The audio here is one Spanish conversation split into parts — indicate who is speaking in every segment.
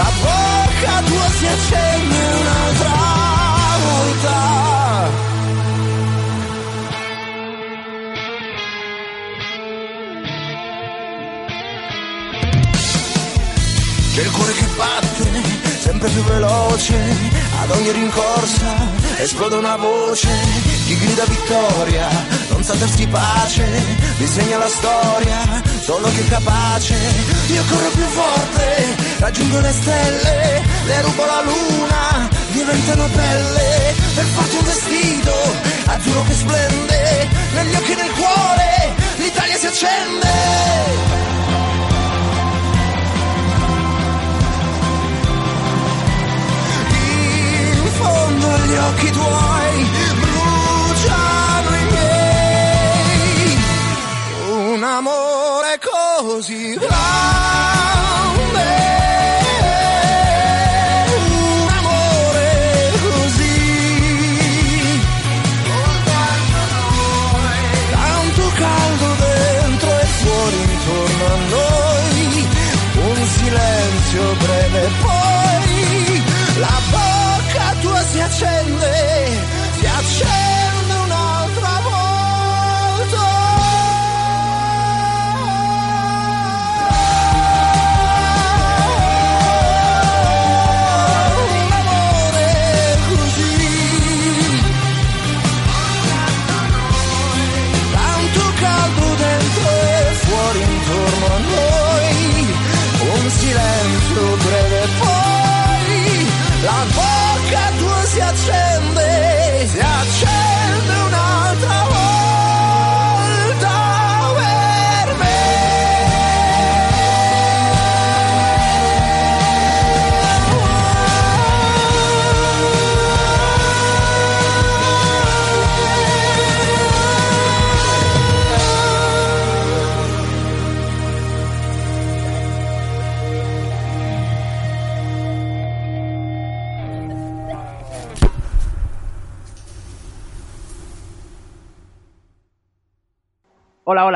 Speaker 1: la bocca tua si accende un'altra volta. C'è il cuore che batte, sempre più veloce, ad ogni rincorsa esplode una voce, chi grida vittoria, sa darsi pace, disegna la storia, solo chi è capace, io corro più forte, raggiungo le stelle, le rubo la luna, diventano pelle, per farti un vestito, azzurro che splende, negli occhi e nel cuore, l'Italia si accende. in fondo agli occhi tuoi bruciano un amore così grande. Un amore così. Tanto caldo dentro e fuori intorno a noi. Un silenzio breve poi la bocca tua si accende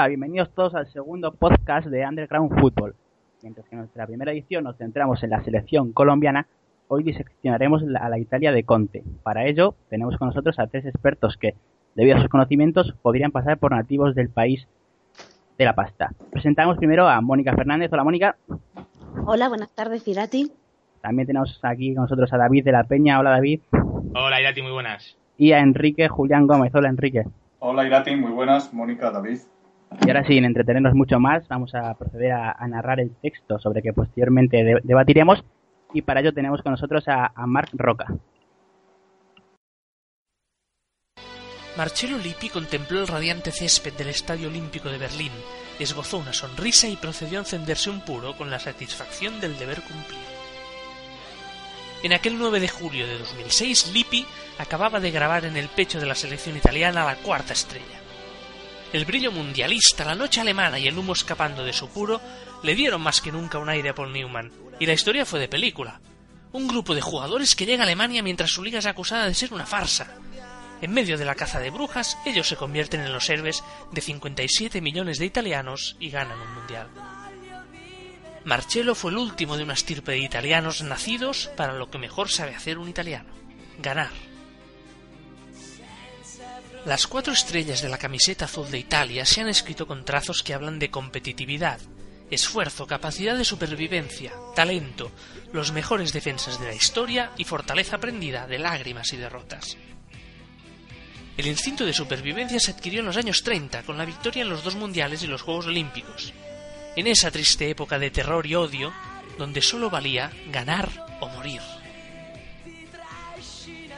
Speaker 2: Hola, bienvenidos todos al segundo podcast de Underground Football. Mientras que en nuestra primera edición nos centramos en la selección colombiana, hoy diseccionaremos a la Italia de Conte. Para ello, tenemos con nosotros a tres expertos que, debido a sus conocimientos, podrían pasar por nativos del país de la pasta. Presentamos primero a Mónica Fernández. Hola, Mónica.
Speaker 3: Hola, buenas tardes, Irati.
Speaker 2: También tenemos aquí con nosotros a David de la Peña. Hola, David.
Speaker 4: Hola, Irati, muy buenas.
Speaker 2: Y a Enrique Julián Gómez. Hola, Enrique.
Speaker 5: Hola Irati, muy buenas. Mónica, David.
Speaker 2: Y ahora, sin entretenernos mucho más, vamos a proceder a, narrar el texto sobre que posteriormente de- debatiremos. Y para ello tenemos con nosotros a, a Marc Roca.
Speaker 6: Marcello Lippi contempló el radiante césped del Estadio Olímpico de Berlín, esbozó una sonrisa y procedió a encenderse un puro con la satisfacción del deber cumplido. En aquel 9 de julio de 2006, Lippi acababa de grabar en el pecho de la selección italiana la cuarta estrella. El brillo mundialista, la noche alemana y el humo escapando de su puro le dieron más que nunca un aire a Paul Newman, y la historia fue de película. Un grupo de jugadores que llega a Alemania mientras su liga es acusada de ser una farsa. En medio de la caza de brujas, ellos se convierten en los héroes de 57 millones de italianos y ganan un mundial. Marcello fue el último de una estirpe de italianos nacidos para lo que mejor sabe hacer un italiano, ganar. Las cuatro estrellas de la camiseta azul de Italia se han escrito con trazos que hablan de competitividad, esfuerzo, capacidad de supervivencia, talento, los mejores defensas de la historia y fortaleza aprendida de lágrimas y derrotas. El instinto de supervivencia se adquirió en los años 30 con la victoria en los dos mundiales y los Juegos Olímpicos. En esa triste época de terror y odio, donde solo valía ganar o morir.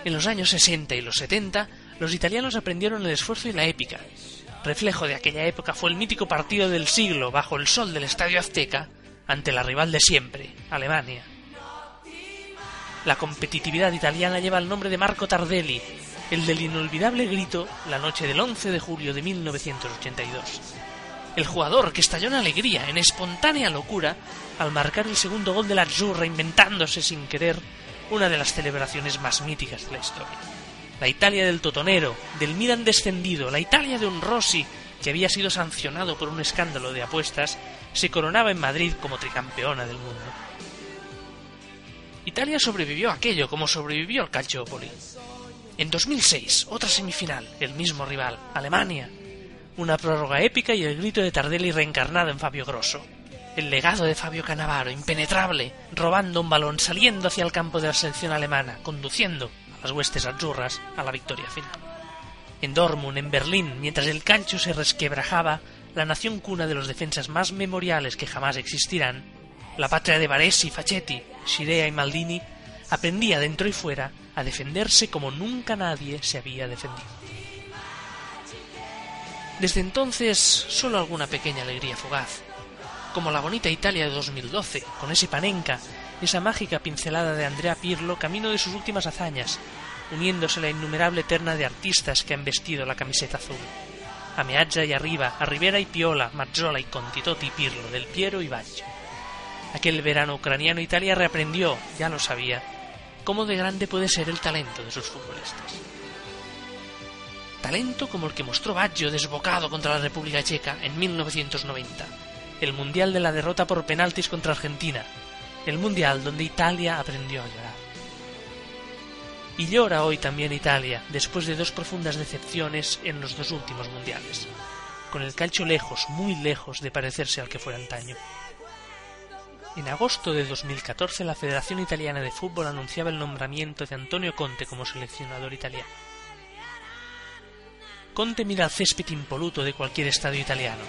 Speaker 6: En los años 60 y los 70, los italianos aprendieron el esfuerzo y la épica. Reflejo de aquella época fue el mítico partido del siglo bajo el sol del Estadio Azteca ante la rival de siempre, Alemania. La competitividad italiana lleva el nombre de Marco Tardelli, el del inolvidable grito la noche del 11 de julio de 1982. El jugador que estalló en alegría, en espontánea locura, al marcar el segundo gol de la Azzurra, inventándose sin querer una de las celebraciones más míticas de la historia. La Italia del Totonero, del Milan descendido, la Italia de un Rossi, que había sido sancionado por un escándalo de apuestas, se coronaba en Madrid como tricampeona del mundo. Italia sobrevivió a aquello como sobrevivió al Calciopoli. En 2006, otra semifinal, el mismo rival, Alemania. Una prórroga épica y el grito de Tardelli reencarnado en Fabio Grosso. El legado de Fabio Cannavaro, impenetrable, robando un balón, saliendo hacia el campo de la selección alemana, conduciendo las huestes azzurras a la victoria final. En Dortmund, en Berlín, mientras el calcio se resquebrajaba, la nación cuna de los defensas más memoriales que jamás existirán, la patria de Baresi, Facchetti, Shirea y Maldini, aprendía dentro y fuera a defenderse como nunca nadie se había defendido. Desde entonces, solo alguna pequeña alegría fugaz, como la bonita Italia de 2012, con ese Panenka, esa mágica pincelada de Andrea Pirlo camino de sus últimas hazañas, uniéndose la innumerable terna de artistas que han vestido la camiseta azul. A Meaggia y Arriba, a Rivera y Piola, Mazzola y Contitotti y Pirlo, Del Piero y Baggio. Aquel verano ucraniano Italia reaprendió, ya lo sabía, cómo de grande puede ser el talento de sus futbolistas. Talento como el que mostró Baggio desbocado contra la República Checa en 1990, el Mundial de la derrota por penaltis contra Argentina, el Mundial donde Italia aprendió a llorar. Y llora hoy también Italia, después de dos profundas decepciones en los dos últimos mundiales, con el calcio lejos, muy lejos de parecerse al que fue antaño. En agosto de 2014 la Federación Italiana de Fútbol anunciaba el nombramiento de Antonio Conte como seleccionador italiano. Conte mira al césped impoluto de cualquier estadio italiano.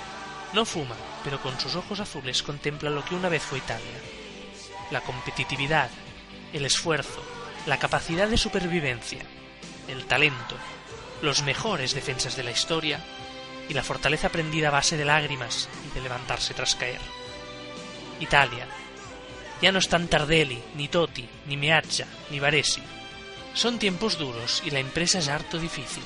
Speaker 6: No fuma, pero con sus ojos azules contempla lo que una vez fue Italia. La competitividad, el esfuerzo, la capacidad de supervivencia, el talento, los mejores defensas de la historia y la fortaleza aprendida a base de lágrimas y de levantarse tras caer. Italia. Ya no están Tardelli, ni Totti, ni Meaccia, ni Varesi. Son tiempos duros y la empresa es harto difícil.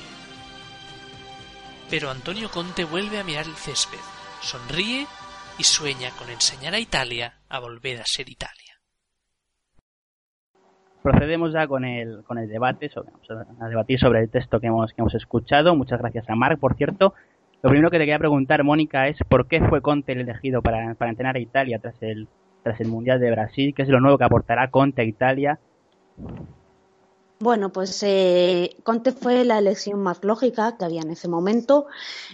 Speaker 6: Pero Antonio Conte vuelve a mirar el césped, sonríe y sueña con enseñar a Italia a volver a ser Italia.
Speaker 2: Procedemos ya con el, con el debate, sobre, a debatir sobre el texto que hemos, que hemos escuchado. Muchas gracias a Marc, por cierto. Lo primero que te quería preguntar, Mónica, es por qué fue Conte el elegido para, para entrenar a Italia tras el, tras el Mundial de Brasil, qué es lo nuevo que aportará Conte a Italia.
Speaker 3: Bueno, pues eh, Conte fue la elección más lógica que había en ese momento.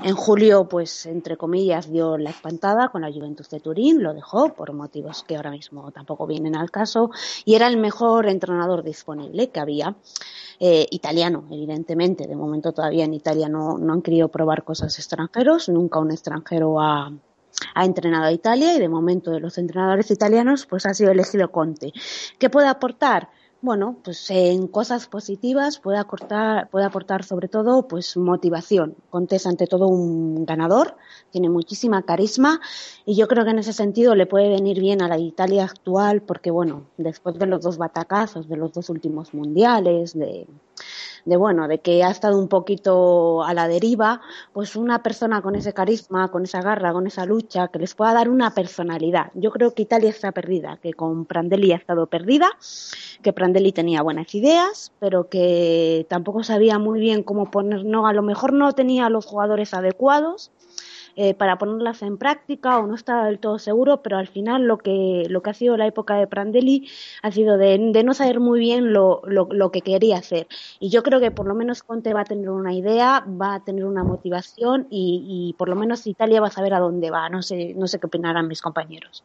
Speaker 3: En julio, pues entre comillas, dio la espantada con la Juventus de Turín, lo dejó por motivos que ahora mismo tampoco vienen al caso, y era el mejor entrenador disponible que había. Eh, italiano, evidentemente. De momento todavía en Italia no, no han querido probar cosas extranjeros, nunca un extranjero ha, ha entrenado a Italia y de momento de los entrenadores italianos pues ha sido elegido Conte. ¿Qué puede aportar? Bueno, pues en cosas positivas puede aportar, puede aportar sobre todo pues motivación. Conte es ante todo un ganador, tiene muchísima carisma y yo creo que en ese sentido le puede venir bien a la Italia actual porque bueno, después de los dos batacazos de los dos últimos mundiales, de de bueno, de que ha estado un poquito a la deriva, pues una persona con ese carisma, con esa garra, con esa lucha, que les pueda dar una personalidad. Yo creo que Italia está perdida, que con Prandelli ha estado perdida, que Prandelli tenía buenas ideas, pero que tampoco sabía muy bien cómo poner, no, a lo mejor no tenía los jugadores adecuados eh, para ponerlas en práctica o no estaba del todo seguro, pero al final lo que, lo que ha sido la época de Prandelli ha sido de, no saber muy bien lo, lo, que quería hacer. Y yo creo que por lo menos Conte va a tener una idea, va a tener una motivación y, por lo menos Italia va a saber a dónde va. No sé, no sé qué opinarán mis compañeros.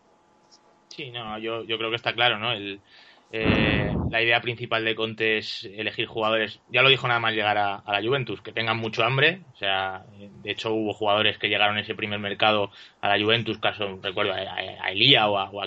Speaker 4: Sí, no, yo, yo creo que está claro, ¿no? El, eh, la idea principal de Conte es elegir jugadores, ya lo dijo nada más llegar a, la Juventus, que tengan mucho hambre. O sea, de hecho hubo jugadores que llegaron ese primer mercado a la Juventus, caso recuerdo a, a Elia o a, o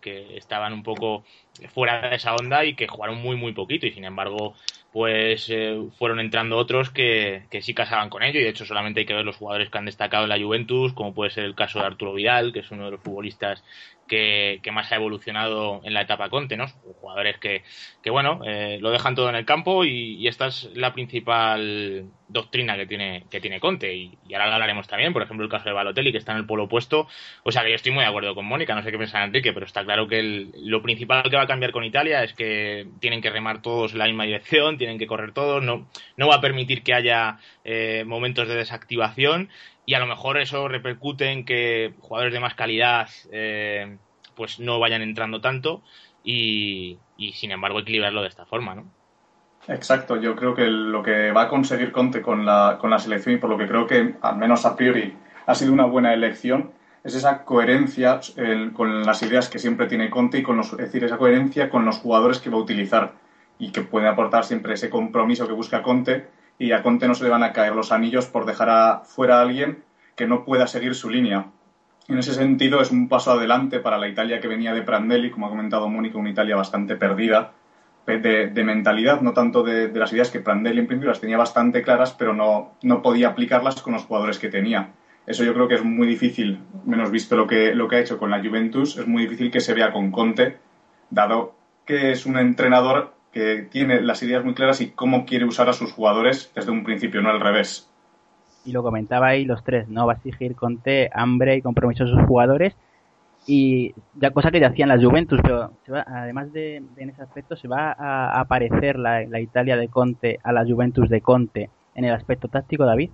Speaker 4: que estaban un poco fuera de esa onda y que jugaron muy muy poquito. Y sin embargo pues eh, fueron entrando otros que, que, sí casaban con ello. Y de hecho solamente hay que ver los jugadores que han destacado en la Juventus como puede ser el caso de Arturo Vidal que es uno de los futbolistas que, más ha evolucionado en la etapa Conte, ¿no? Jugadores que, que bueno, eh, lo dejan todo en el campo y, esta es la principal doctrina que tiene, que tiene Conte. Y, ahora lo hablaremos también, por ejemplo, el caso de Balotelli, que está en el polo opuesto. O sea que yo estoy muy de acuerdo con Mónica, no sé qué piensa Enrique, pero está claro que lo principal que va a cambiar con Italia es que tienen que remar todos en la misma dirección, tienen que correr todos, no, no va a permitir que haya eh, momentos de desactivación y a lo mejor eso repercute en que jugadores de más calidad eh, pues no vayan entrando tanto y, sin embargo equilibrarlo de esta forma, ¿no?
Speaker 5: Exacto, yo creo que lo que va a conseguir Conte con la, con la selección y por lo que creo que al menos a priori ha sido una buena elección es esa coherencia con las ideas que siempre tiene Conte y con los, es decir, esa coherencia con los jugadores que va a utilizar y que puede aportar siempre ese compromiso que busca Conte y a Conte no se le van a caer los anillos por dejar a, fuera a alguien que no pueda seguir su línea. En ese sentido es un paso adelante para la Italia que venía de Prandelli, como ha comentado Mónica, una Italia bastante perdida de, mentalidad, no tanto de, las ideas que Prandelli en principio las tenía bastante claras, pero no, no podía aplicarlas con los jugadores que tenía. Eso yo creo que es muy difícil, menos visto lo que, lo que ha hecho con la Juventus, es muy difícil que se vea con Conte, dado que es un entrenador que tiene las ideas muy claras y cómo quiere usar a sus jugadores desde un principio, no al revés.
Speaker 2: Y lo comentaba ahí los tres, ¿no? Va a exigir Conte hambre y compromiso a sus jugadores y ya cosa que ya hacían las Juventus, pero además de, en ese aspecto se va a aparecer la, la Italia de Conte a la Juventus de Conte en el aspecto táctico, David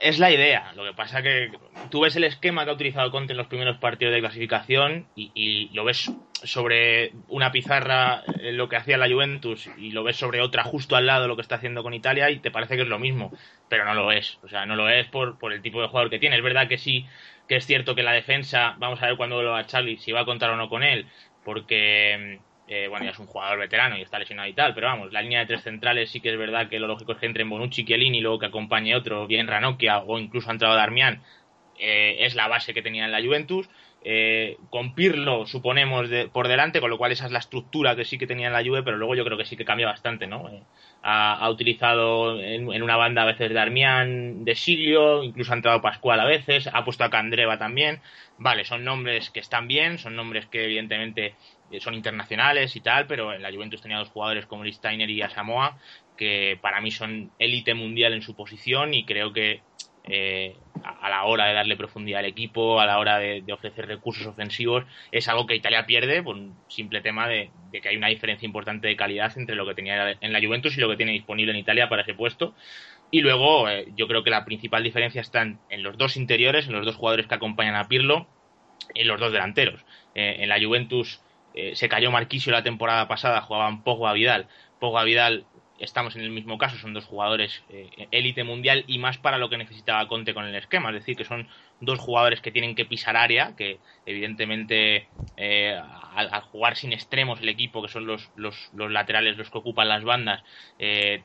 Speaker 4: es la idea. Lo que pasa que tú ves el esquema que ha utilizado Conte en los primeros partidos de clasificación y, lo ves sobre una pizarra eh, lo que hacía la Juventus y lo ves sobre otra justo al lado lo que está haciendo con Italia y te parece que es lo mismo, pero no lo es. O sea, no lo es por, por el tipo de jugador que tiene. Es verdad que sí, que es cierto que la defensa, vamos a ver cuándo lo va a Charlie, si va a contar o no con él, porque bueno, ya es un jugador veterano y está lesionado y tal, pero vamos, la línea de tres centrales sí que es verdad que lo lógico es que entre en Bonucci, Chiellini y luego que acompañe otro, bien Ranocchia o incluso ha entrado Darmian, eh, es la base que tenía en la Juventus. Eh, con Pirlo suponemos por delante, con lo cual esa es la estructura que sí que tenía en la Juve, pero luego yo creo que sí que cambia bastante, ¿no? Eh, ha, utilizado en, una banda a veces Darmian, de Silio, incluso ha entrado Pascual a veces, ha puesto a Candreva también. Vale, son nombres que están bien, son nombres que evidentemente eh, son internacionales y tal, pero en la Juventus tenía dos jugadores como Listainer y Asamoah que para mí son élite mundial en su posición y creo que eh, a, la hora de darle profundidad al equipo, a la hora de, ofrecer recursos ofensivos, es algo que Italia pierde por un simple tema de, que hay una diferencia importante de calidad entre lo que tenía en la Juventus y lo que tiene disponible en Italia para ese puesto. Y luego eh, yo creo que la principal diferencia está en, los dos interiores, en los dos jugadores que acompañan a Pirlo, en los dos delanteros. en la Juventus eh, se cayó Marquisio la temporada pasada, jugaban Pogba Vidal. Pogba Vidal, estamos en el mismo caso, son dos jugadores eh, élite mundial y más para lo que necesitaba Conte con el esquema, es decir, que son dos jugadores que tienen que pisar área, que evidentemente eh, al, jugar sin extremos el equipo, que son los, los, laterales los que ocupan las bandas,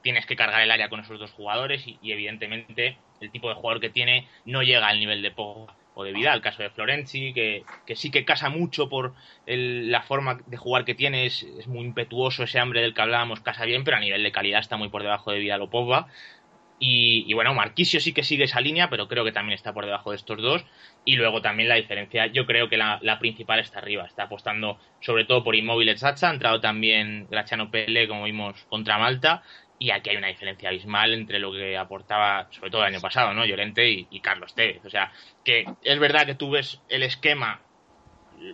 Speaker 4: tienes que cargar el área con esos dos jugadores y, y evidentemente el tipo de jugador que tiene no llega al nivel de Pogba o de Vidal, el caso de Florenzi, que, sí que casa mucho por la forma de jugar que tiene, es, muy impetuoso, ese hambre del que hablábamos casa bien, pero a nivel de calidad está muy por debajo de Vidal o Pogba. Y, bueno, Marquisio sí que sigue esa línea, pero creo que también está por debajo de estos dos. Y luego también la diferencia, yo creo que la, principal está arriba. Está apostando sobre todo por Inmóvil Sacha, ha entrado también Graciano Pele, como vimos, contra Malta y aquí hay una diferencia abismal entre lo que aportaba, sobre todo el año pasado, ¿no? Llorente y, Carlos Tevez. O sea, que es verdad que tú ves el esquema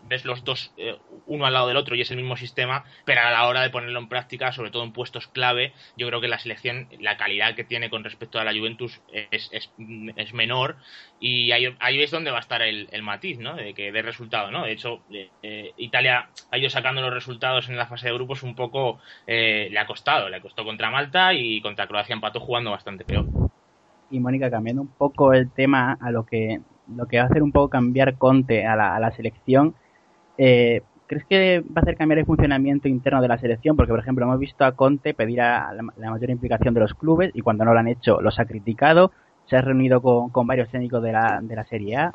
Speaker 4: ves los dos eh, uno al lado del otro y es el mismo sistema, pero a la hora de ponerlo en práctica, sobre todo en puestos clave, yo creo que la selección, la calidad que tiene con respecto a la Juventus es, es, menor y ahí, ahí, es donde va a estar el, el, matiz, ¿no? De que de resultado, ¿no? De hecho, eh, eh, Italia ha ido sacando los resultados en la fase de grupos un poco, le ha costado, le costó contra Malta y contra Croacia empató jugando bastante peor.
Speaker 2: Y Mónica, cambiando un poco el tema a lo que lo que va a hacer un poco cambiar Conte a la, a la selección, eh, ¿crees que va a hacer cambiar el funcionamiento interno de la selección? Porque, por ejemplo, hemos visto a Conte pedir a la, mayor implicación de los clubes y cuando no lo han hecho los ha criticado. Se ha reunido con, con varios técnicos de la, de la Serie A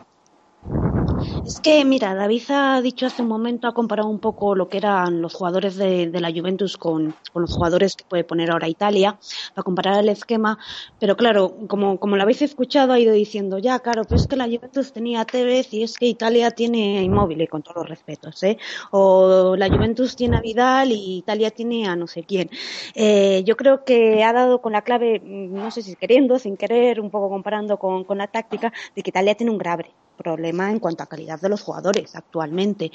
Speaker 3: es que, mira, David ha dicho hace un momento, ha comparado un poco lo que eran los jugadores de, la Juventus con, los jugadores que puede poner ahora Italia, para comparar el esquema. Pero claro, como, como lo habéis escuchado, ha ido diciendo, ya, claro, pues es que la Juventus tenía Tevez y es que Italia tiene Inmóvil, con todos los respetos, ¿eh? O la Juventus tiene a Vidal y Italia tiene a no sé quién. Eh, yo creo que ha dado con la clave, no sé si queriendo, sin querer, un poco comparando con, con la táctica, de que Italia tiene un grave problema en cuanto a calidad de los jugadores actualmente.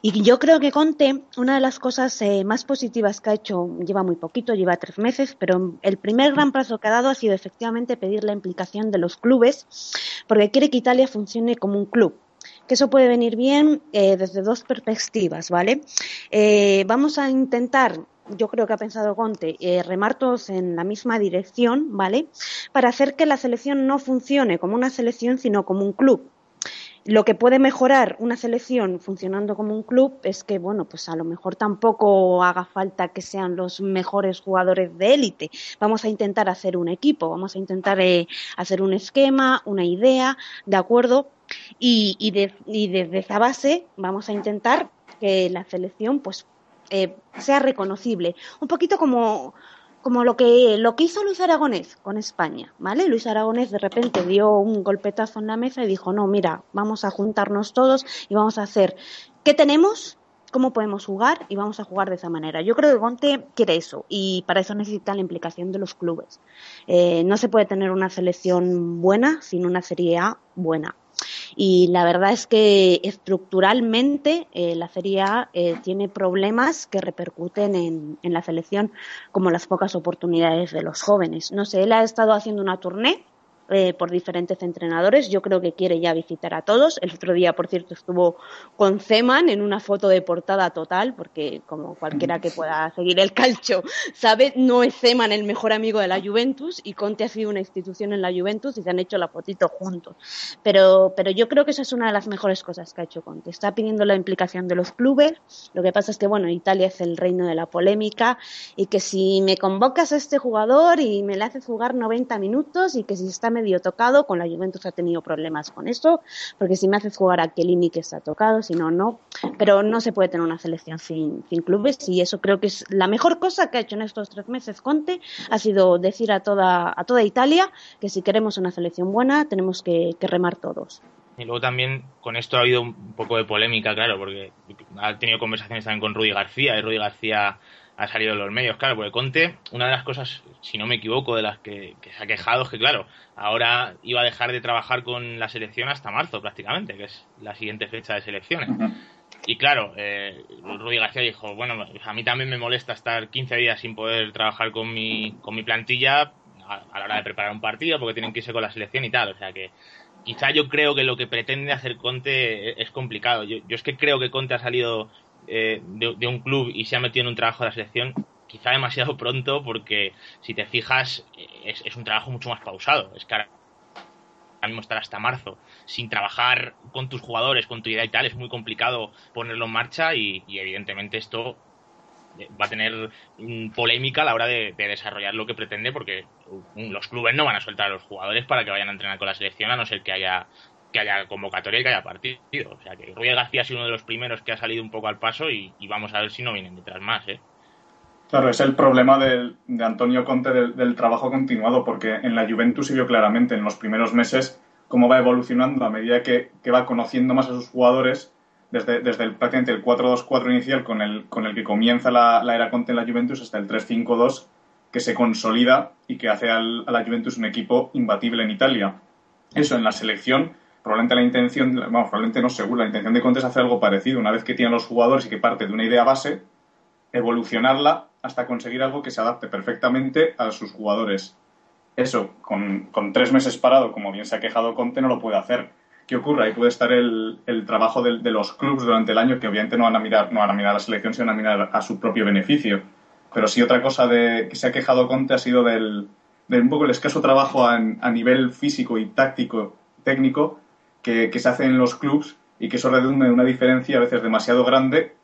Speaker 3: Y yo creo que Conte, una de las cosas eh, más positivas que ha hecho, lleva muy poquito, lleva tres meses, pero el primer gran paso que ha dado ha sido efectivamente pedir la implicación de los clubes, porque quiere que Italia funcione como un club que eso puede venir bien eh, desde dos perspectivas, ¿vale? Eh, vamos a intentar yo creo que ha pensado Conte, remar todos en la misma dirección, ¿vale? Para hacer que la selección no funcione como una selección, sino como un club. Lo que puede mejorar una selección funcionando como un club es que, bueno, pues a lo mejor tampoco haga falta que sean los mejores jugadores de élite. Vamos a intentar hacer un equipo, vamos a intentar eh, hacer un esquema, una idea, ¿de acuerdo? Y, y, desde esa base vamos a intentar que la selección, pues, eh, sea reconocible. Un poquito como como lo que, lo que hizo Luis Aragonés con España, ¿vale? Luis Aragonés de repente dio un golpetazo en la mesa y dijo, no, mira, vamos a juntarnos todos y vamos a hacer, ¿qué tenemos? ¿Cómo podemos jugar? Y vamos a jugar de esa manera. Yo creo que Conte quiere eso y para eso necesita la implicación de los clubes. Eh, no se puede tener una selección buena sin una Serie A buena. Y la verdad es que estructuralmente eh, la Serie eh, tiene problemas que repercuten en, en, la selección, como las pocas oportunidades de los jóvenes. No sé, él ha estado haciendo una tournée eh, por diferentes entrenadores. Yo creo que quiere ya visitar a todos. El otro día, por cierto, estuvo con Zeman en una foto de portada total, porque como cualquiera que pueda seguir el calcio sabe, no es Zeman el mejor amigo de la Juventus y Conte ha sido una institución en la Juventus y se han hecho la fotito juntos. Pero, pero yo creo que esa es una de las mejores cosas que ha hecho Conte. Está pidiendo la implicación de los clubes. Lo que pasa es que, bueno, Italia es el reino de la polémica y que si me convocas a este jugador y me le haces jugar 90 minutos y que si está medio tocado, con la Juventus ha tenido problemas con eso, porque si me haces jugar a Kelini que está tocado, si no, no. Pero no se puede tener una selección sin, sin clubes y eso creo que es la mejor cosa que ha hecho en estos tres meses Conte, ha sido decir a toda, a toda Italia que si queremos una selección buena tenemos que, que remar todos.
Speaker 4: Y luego también con esto ha habido un poco de polémica, claro, porque ha tenido conversaciones también con Rudy García y Rudy García ha salido en los medios, claro, porque Conte, una de las cosas, si no me equivoco, de las que, se ha quejado es que, claro, ahora iba a dejar de trabajar con la selección hasta marzo prácticamente, que es la siguiente fecha de selecciones. Y claro, eh, Rudy García dijo, bueno, a mí también me molesta estar 15 días sin poder trabajar con mi, con mi plantilla a, la hora de preparar un partido porque tienen que irse con la selección y tal. O sea que quizá yo creo que lo que pretende hacer Conte es complicado. Yo, yo es que creo que Conte ha salido eh, de, un club y se ha metido en un trabajo de la selección, quizá demasiado pronto, porque si te fijas, es, es un trabajo mucho más pausado. Es que ahora mismo estar hasta marzo sin trabajar con tus jugadores, con tu idea y tal, es muy complicado ponerlo en marcha y, evidentemente esto eh, va a tener polémica a la hora de, de, desarrollar lo que pretende porque los clubes no van a soltar a los jugadores para que vayan a entrenar con la selección a no ser que haya que haya convocatoria y que haya partido. O sea que Rui García sido uno de los primeros que ha salido un poco al paso y, vamos a ver si no vienen detrás más. ¿eh?
Speaker 5: Claro, es el problema de Antonio Conte del, trabajo continuado, porque en la Juventus se vio claramente en los primeros meses cómo va evolucionando a medida que, va conociendo más a sus jugadores, desde, desde prácticamente el 4-2-4 inicial con el, con el que comienza la, era Conte en la Juventus hasta el 3-5-2 que se consolida y que hace a la Juventus un equipo imbatible en Italia. Eso en la selección probablemente la intención, vamos, probablemente no seguro, la intención de Conte es hacer algo parecido, una vez que tiene los jugadores y que parte de una idea base, evolucionarla hasta conseguir algo que se adapte perfectamente a sus jugadores. Eso, con, tres meses parado, como bien se ha quejado Conte, no lo puede hacer. ¿Qué ocurre? Ahí puede estar el, trabajo de, los clubes durante el año, que obviamente no van a mirar, no van a mirar a la selección, sino a mirar a su propio beneficio. Pero sí otra cosa de que se ha quejado Conte ha sido del, de un poco el escaso trabajo a nivel físico y táctico técnico que, se hace en los clubs y que eso redunda una diferencia a veces demasiado grande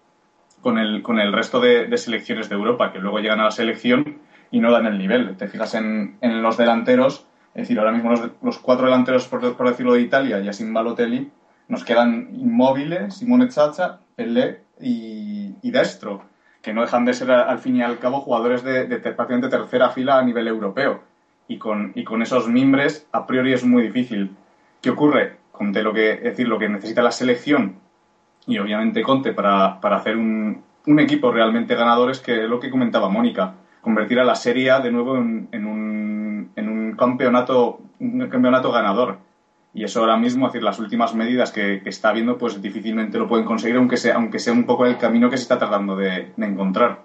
Speaker 5: con el, con el resto de, selecciones de Europa, que luego llegan a la selección y no dan el nivel. Te fijas en, en los delanteros, es decir, ahora mismo los, los cuatro delanteros, por, decirlo de Italia, ya sin Balotelli, nos quedan Inmóviles, Simone Chacha, Pelé y, y Destro, que no dejan de ser al fin y al cabo jugadores de, de, prácticamente tercera fila a nivel europeo. Y con, y con esos mimbres, a priori es muy difícil. ¿Qué ocurre? Conte lo que, es decir, lo que necesita la selección y obviamente Conte para, para hacer un, un, equipo realmente ganador es que lo que comentaba Mónica, convertir a la Serie A de nuevo en, en, un, en un, campeonato, un campeonato ganador. Y eso ahora mismo, es decir, las últimas medidas que, que, está viendo, pues difícilmente lo pueden conseguir, aunque sea, aunque sea un poco el camino que se está tratando de, de encontrar.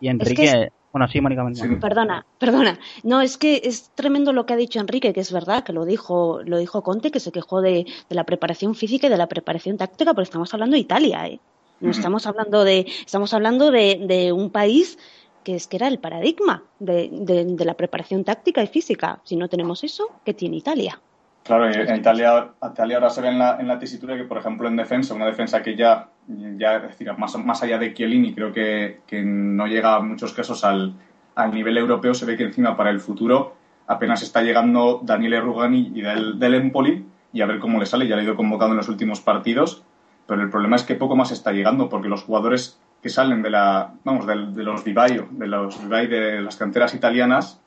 Speaker 2: Y Enrique, es que bueno, sí, Mónica.
Speaker 3: Sí. Perdona, perdona. No, es que es tremendo lo que ha dicho Enrique, que es verdad, que lo dijo, lo dijo Conte, que se quejó de, de la preparación física y de la preparación táctica, pero estamos hablando de Italia, ¿eh? No estamos hablando de, estamos hablando de, de un país que es que era el paradigma de, de, de, la preparación táctica y física. Si no tenemos eso, ¿qué tiene Italia?
Speaker 5: Claro, en Italia, Italia ahora se ve en la, en la tesitura que, por ejemplo, en defensa, una defensa que ya, ya es decir, más, más allá de Chiellini, creo que, que no llega en muchos casos al, al, nivel europeo, se ve que encima para el futuro apenas está llegando Daniele Rugani y del, del Empoli, y a ver cómo le sale, ya le ha ido convocado en los últimos partidos, pero el problema es que poco más está llegando, porque los jugadores que salen de la, vamos, de, de los Vivaio, de los de las canteras italianas,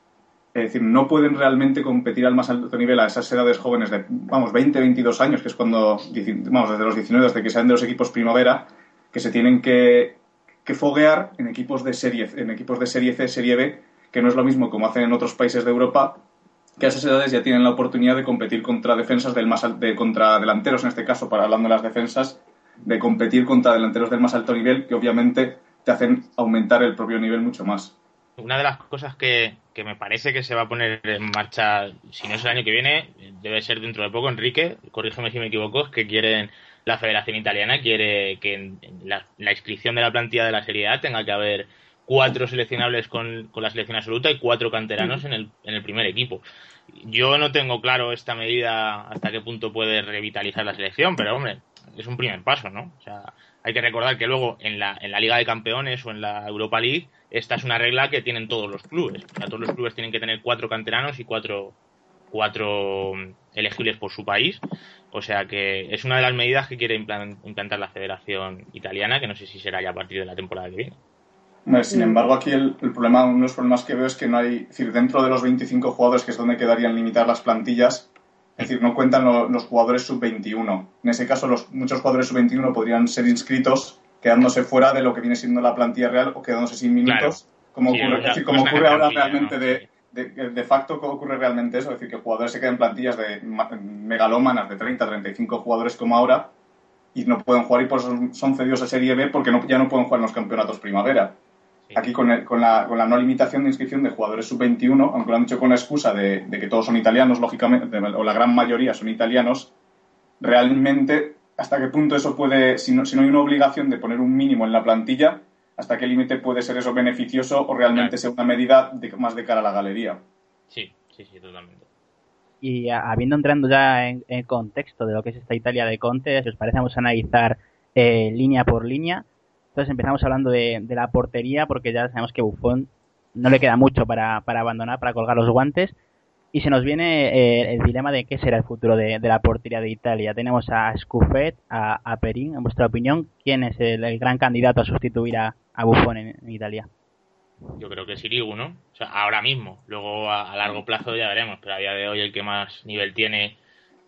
Speaker 5: es decir, no pueden realmente competir al más alto nivel a esas edades jóvenes de, vamos, 20, 22 años, que es cuando, vamos, desde los 19, desde que salen de los equipos primavera, que se tienen que, foguear en equipos de serie, en equipos de serie C, serie B, que no es lo mismo como hacen en otros países de Europa, que a esas edades ya tienen la oportunidad de competir contra defensas del más de, contra delanteros en este caso, para hablando de las defensas, de competir contra delanteros del más alto nivel, que obviamente te hacen aumentar el propio nivel mucho más.
Speaker 4: Una de las cosas que, que me parece que se va a poner en marcha, si no es el año que viene, debe ser dentro de poco, Enrique, corrígeme si me equivoco, es que quieren, la Federación Italiana quiere que en la, la inscripción de la plantilla de la Serie A tenga que haber cuatro seleccionables con, con la selección absoluta y cuatro canteranos en el, en el primer equipo. Yo no tengo claro esta medida hasta qué punto puede revitalizar la selección, pero hombre, es un primer paso, ¿no? O sea, hay que recordar que luego en la, en la Liga de Campeones o en la Europa League esta es una regla que tienen todos los clubes. O sea, todos los clubes tienen que tener cuatro canteranos y cuatro, cuatro elegibles por su país. O sea que es una de las medidas que quiere implantar la Federación Italiana, que no sé si será ya a partir de la temporada que viene.
Speaker 5: Sin embargo, aquí el, problema, uno de los problemas que veo es que no hay, es decir, dentro de los 25 jugadores que es donde quedarían limitadas las plantillas, es decir, no cuentan lo, los jugadores sub-21. En ese caso, los, muchos jugadores sub-21 podrían ser inscritos quedándose fuera de lo que viene siendo la plantilla real o quedándose sin minutos, claro. como ocurre, sí, es decir, como ocurre ahora realmente ¿no? de, de, de, facto ocurre realmente eso, es decir, que jugadores se quedan en plantillas de megalómanas de 30, 35 jugadores como ahora y no pueden jugar y por eso son cedidos a Serie B porque no, ya no pueden jugar en los campeonatos primavera. Sí. Aquí con, el, con, la, con, la, no limitación de inscripción de jugadores sub-21, aunque lo han dicho con la excusa de, de, que todos son italianos, lógicamente, o la gran mayoría son italianos, realmente hasta qué punto eso puede, si no, si no hay una obligación de poner un mínimo en la plantilla, hasta qué límite puede ser eso beneficioso o realmente claro. ser una medida de, más de cara a la galería.
Speaker 4: Sí, sí, sí, totalmente.
Speaker 2: Y habiendo entrando ya en, en, contexto de lo que es esta Italia de Conte, si os parece, vamos a analizar eh, línea por línea. Entonces empezamos hablando de, de, la portería, porque ya sabemos que Buffon no le queda mucho para, para abandonar, para colgar los guantes. Y se nos viene eh, el dilema de qué será el futuro de, de, la portería de Italia. Tenemos a Scuffet, a, a Perín. En vuestra opinión, ¿quién es el, el gran candidato a sustituir a, a Buffon en, en, Italia?
Speaker 4: Yo creo que Sirigu, ¿no? O sea, ahora mismo. Luego a, a, largo plazo ya veremos. Pero a día de hoy el que más nivel tiene